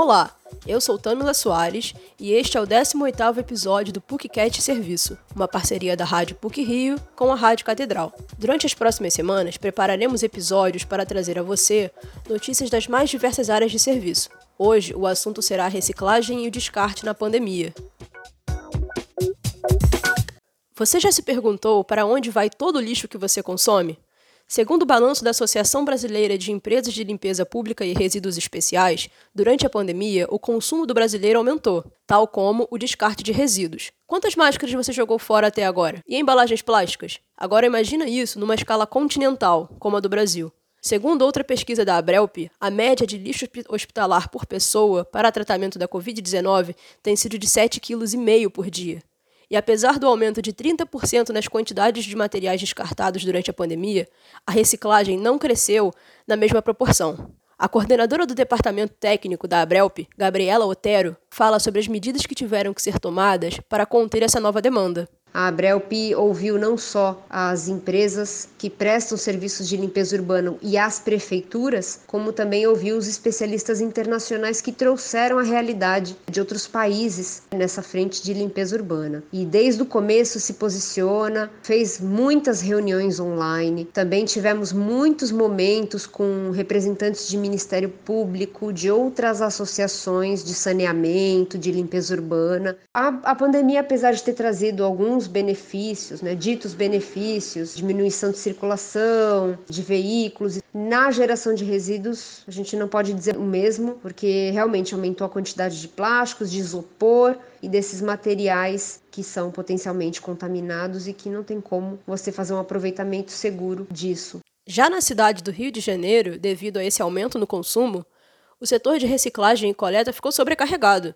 Olá, eu sou Tamila Soares e este é o 18º episódio do PUCCAT Serviço, uma parceria da Rádio PUC Rio com a Rádio Catedral. Durante as próximas semanas, prepararemos episódios para trazer a você notícias das mais diversas áreas de serviço. Hoje, o assunto será a reciclagem e o descarte na pandemia. Você já se perguntou para onde vai todo o lixo que você consome? Segundo o balanço da Associação Brasileira de Empresas de Limpeza Pública e Resíduos Especiais, durante a pandemia, o consumo do brasileiro aumentou, tal como o descarte de resíduos. Quantas máscaras você jogou fora até agora? E embalagens plásticas? Agora imagina isso numa escala continental, como a do Brasil. Segundo outra pesquisa da Abrelp, a média de lixo hospitalar por pessoa para tratamento da Covid-19 tem sido de 7,5 kg por dia. E apesar do aumento de 30% nas quantidades de materiais descartados durante a pandemia, a reciclagem não cresceu na mesma proporção. A coordenadora do departamento técnico da Abrelp, Gabriela Otero, fala sobre as medidas que tiveram que ser tomadas para conter essa nova demanda. A Abrelp ouviu não só as empresas que prestam serviços de limpeza urbana e as prefeituras, como também ouviu os especialistas internacionais que trouxeram a realidade de outros países nessa frente de limpeza urbana. E desde o começo se posiciona, fez muitas reuniões online, também tivemos muitos momentos com representantes de Ministério Público, de outras associações de saneamento, de limpeza urbana. A, a pandemia, apesar de ter trazido alguns alguns benefícios, né, ditos benefícios, diminuição de circulação de veículos. Na geração de resíduos, a gente não pode dizer o mesmo, porque realmente aumentou a quantidade de plásticos, de isopor e desses materiais que são potencialmente contaminados e que não tem como você fazer um aproveitamento seguro disso. Já na cidade do Rio de Janeiro, devido a esse aumento no consumo, o setor de reciclagem e coleta ficou sobrecarregado.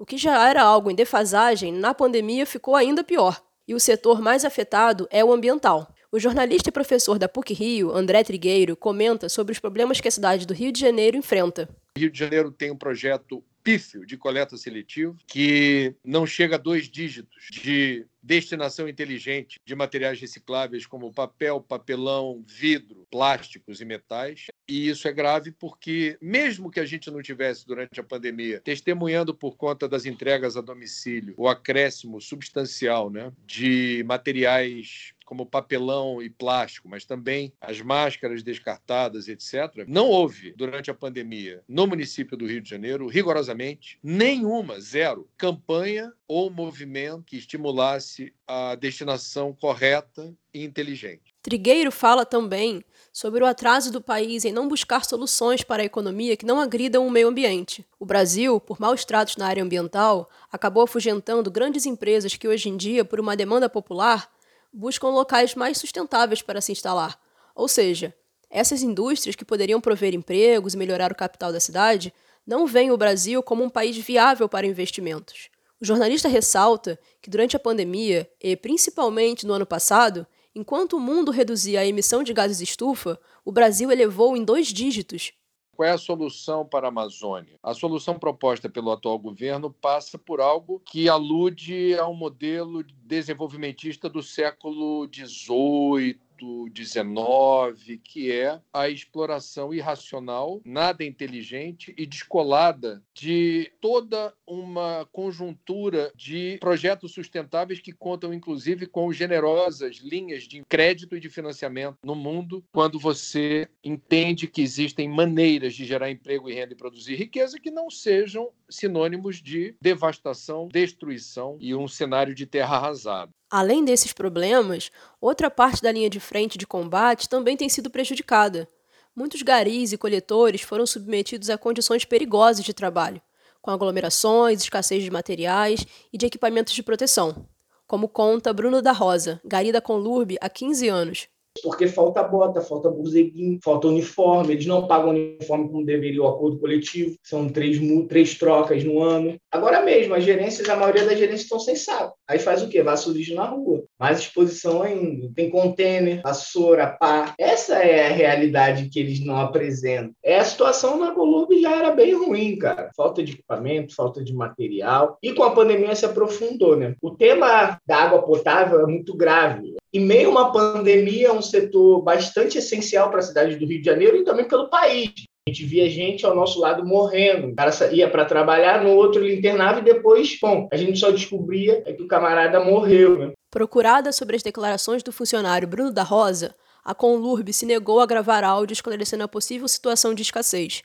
O que já era algo em defasagem, na pandemia ficou ainda pior. E o setor mais afetado é o ambiental. O jornalista e professor da PUC Rio, André Trigueiro, comenta sobre os problemas que a cidade do Rio de Janeiro enfrenta. O Rio de Janeiro tem um projeto pífio de coleta seletiva que não chega a dois dígitos de destinação inteligente de materiais recicláveis como papel, papelão, vidro, plásticos e metais. E isso é grave porque, mesmo que a gente não tivesse durante a pandemia testemunhando por conta das entregas a domicílio o acréscimo substancial né, de materiais como papelão e plástico, mas também as máscaras descartadas, etc., não houve, durante a pandemia, no município do Rio de Janeiro, rigorosamente, nenhuma, zero, campanha ou movimento que estimulasse a destinação correta e inteligente. Trigueiro fala também sobre o atraso do país em não buscar soluções para a economia que não agridam o meio ambiente. O Brasil, por maus tratos na área ambiental, acabou afugentando grandes empresas que hoje em dia, por uma demanda popular, buscam locais mais sustentáveis para se instalar. Ou seja, essas indústrias que poderiam prover empregos e melhorar o capital da cidade não veem o Brasil como um país viável para investimentos. O jornalista ressalta que durante a pandemia, e principalmente no ano passado, enquanto o mundo reduzia a emissão de gases estufa, o Brasil elevou em dois dígitos qual é a solução para a Amazônia? A solução proposta pelo atual governo passa por algo que alude a um modelo desenvolvimentista do século XVIII, do 19, que é a exploração irracional, nada inteligente e descolada de toda uma conjuntura de projetos sustentáveis que contam, inclusive, com generosas linhas de crédito e de financiamento no mundo, quando você entende que existem maneiras de gerar emprego e renda e produzir riqueza que não sejam sinônimos de devastação, destruição e um cenário de terra arrasada. Além desses problemas, outra parte da linha de frente de combate também tem sido prejudicada. Muitos garis e coletores foram submetidos a condições perigosas de trabalho, com aglomerações, escassez de materiais e de equipamentos de proteção. Como conta Bruno da Rosa, gari da Conlurb há 15 anos porque falta bota, falta buzeguinho, falta uniforme, eles não pagam uniforme como deveria o acordo coletivo, são três, três trocas no ano. Agora mesmo, as gerências, a maioria das gerências estão sem saco. Aí faz o quê? Vaça o lixo na rua. Mais exposição ainda. Tem container, vassoura, pá. Essa é a realidade que eles não apresentam. É a situação na Columbi já era bem ruim, cara. Falta de equipamento, falta de material. E com a pandemia se aprofundou, né? O tema da água potável é muito grave. Em meio a uma pandemia, é um setor bastante essencial para a cidade do Rio de Janeiro e também pelo país. A gente via gente ao nosso lado morrendo. O cara ia para trabalhar, no outro ele internava e depois, bom, a gente só descobria que o camarada morreu. Né? Procurada sobre as declarações do funcionário Bruno da Rosa, a Conlurb se negou a gravar áudio esclarecendo a possível situação de escassez.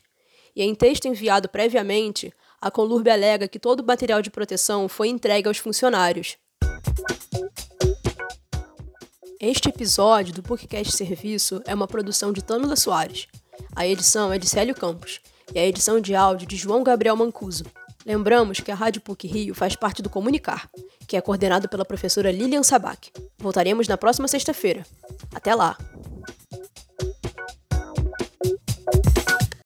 E em texto enviado previamente, a Conlurb alega que todo o material de proteção foi entregue aos funcionários. Este episódio do PUCcast Serviço é uma produção de Tâmila Soares. A edição é de Célio Campos e a edição de áudio de João Gabriel Mancuso. Lembramos que a Rádio PUC Rio faz parte do Comunicar, que é coordenado pela professora Lilian Sabac. Voltaremos na próxima sexta-feira. Até lá!